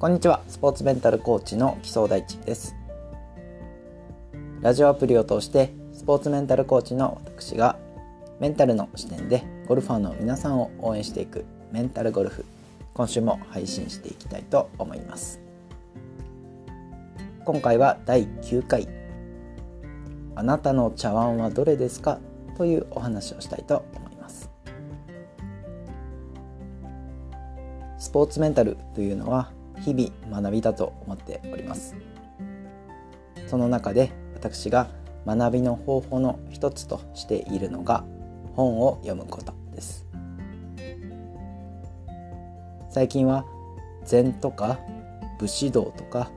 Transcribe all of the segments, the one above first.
こんにちは。スポーツメンタルコーチの木曽大地です。ラジオアプリを通してスポーツメンタルコーチの私がメンタルの視点でゴルファーの皆さんを応援していくメンタルゴルフ今週も配信していきたいと思います。今回は第9回。あなたの茶碗はどれですか？というお話をしたいと思います。スポーツメンタルというのは日々学びだと思っております。その中で私が学びの方法の一つとしているのが本を読むことです。最近は禅とか武士道とか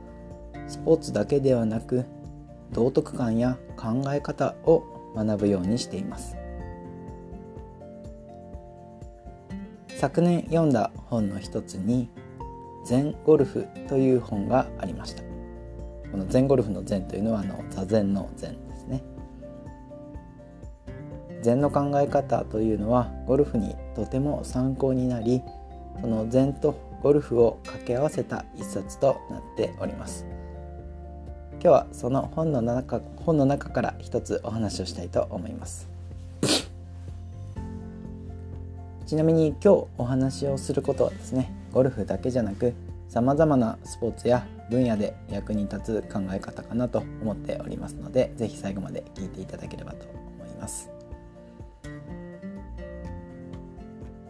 スポーツだけではなく道徳観や考え方を学ぶようにしています。昨年読んだ本の一つに禅ゴルフという本がありました。この禅ゴルフの禅というのはあの座禅の禅ですね。禅の考え方というのはゴルフにとても参考になりその禅とゴルフを掛け合わせた一冊となっております。今日はその本の中本の中から一つお話をしたいと思います。ちなみに今日お話をすることはですねゴルフだけじゃなくさまざまなスポーツや分野で役に立つ考え方かなと思っておりますので是非最後まで聞いていただければと思います。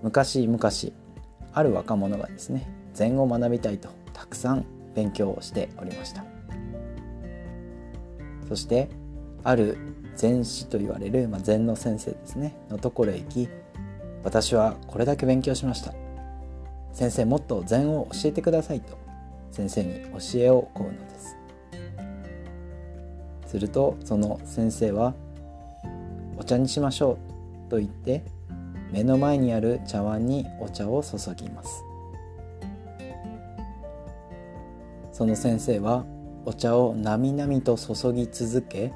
昔々ある若者がですね禅を学びたいとたくさん勉強をしておりました。そしてある禅師と言われる、まあ、禅の先生ですねのところへ行き私はこれだけ勉強しました。先生もっと禅を教えてくださいと先生に教えを請うのです。するとその先生は「お茶にしましょう」と言って目の前にある茶碗にお茶を注ぎます。その先生はお茶をなみなみと注ぎ続け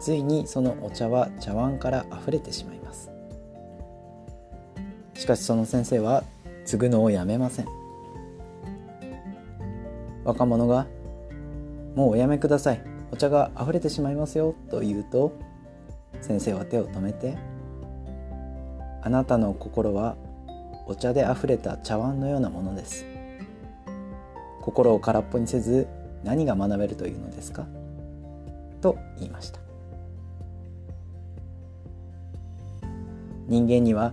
ついにそのお茶は茶碗から溢れてしまいます。しかしその先生は継ぐのをやめません。若者が「もうおやめください。お茶が溢れてしまいますよ」と言うと先生は手を止めて「あなたの心はお茶で溢れた茶碗のようなものです」心を空っぽにせず何が学べるというのですか？と言いました。人間には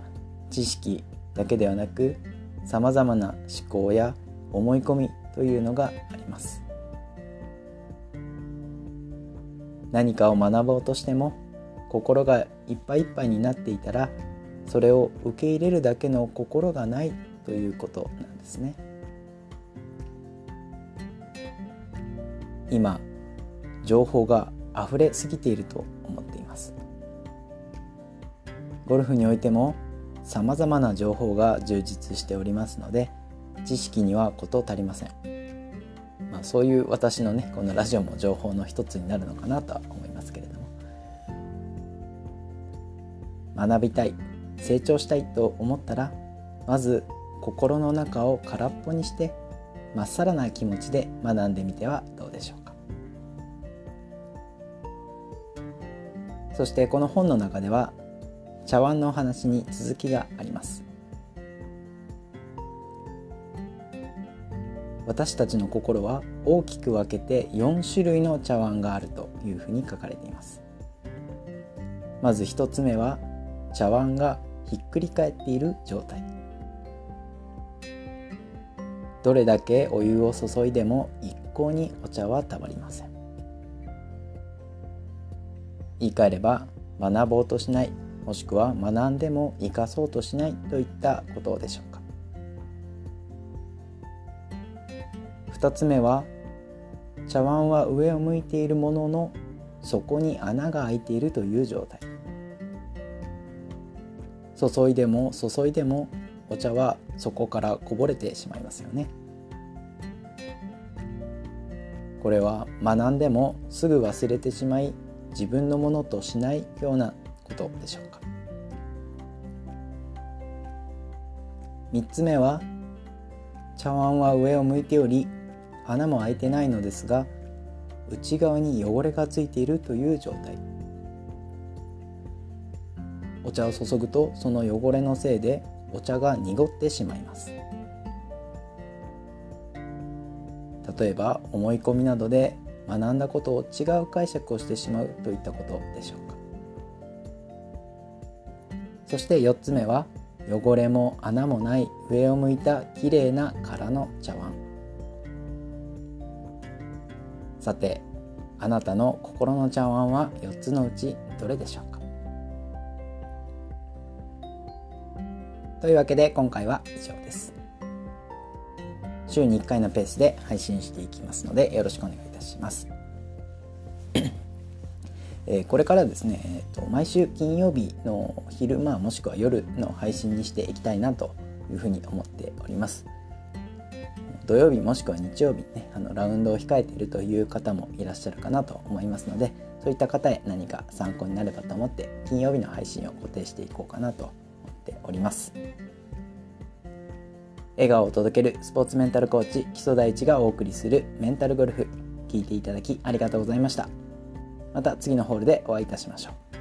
知識だけではなくさまざまな思考や思い込みというのがあります。何かを学ぼうとしても心がいっぱいいっぱいになっていたらそれを受け入れるだけの心がないということなんですね。今情報が溢れすぎていると思っています。ゴルフにおいてもさまざまな情報が充実しておりますので知識には事足りません、まあ、そういう私のねこのラジオも情報の一つになるのかなとは思いますけれども。学びたい成長したいと思ったらまず心の中を空っぽにしてまっさらな気持ちで学んでみてはどうでしょうか。そしてこの本の中では茶碗のお話に続きがあります。私たちの心は大きく分けて4種類の茶碗があるというふうに書かれています。まず1つ目は茶碗がひっくり返っている状態。どれだけお湯を注いでも一向にお茶はたまりません。言い換えれば学ぼうとしないもしくは学んでも生かそうとしないといったことでしょうか。2つ目は茶碗は上を向いているものの底に穴が開いているという状態。注いでも注いでもお茶は底からこぼれてしまいますよね。これは学んでもすぐ忘れてしまい自分のものとしないようなことでしょうか。3つ目は茶碗は上を向いており穴も開いてないのですが内側に汚れがついているという状態。お茶を注ぐとその汚れのせいでお茶が濁ってしまいます。例えば思い込みなどで学んだことを違う解釈をしてしまうといったことでしょうか。そして4つ目は汚れも穴もない上を向いたきれいな空の茶碗。さてあなたの心の茶碗は4つのうちどれでしょうか？というわけで今回は以上です。週に1回のペースで配信していきますのでよろしくお願いいたします。えこれからですね、えーと、毎週金曜日の昼間もしくは夜の配信にしていきたいなというふうに思っております土曜日もしくは日曜日ねあのラウンドを控えているという方もいらっしゃるかなと思いますのでそういった方へ何か参考になればと思って金曜日の配信を固定していこうかなと思っております笑顔を届けるスポーツメンタルコーチ基礎第一がお送りするメンタルゴルフ聞いていただきありがとうございました。また次のホールでお会いいたしましょう。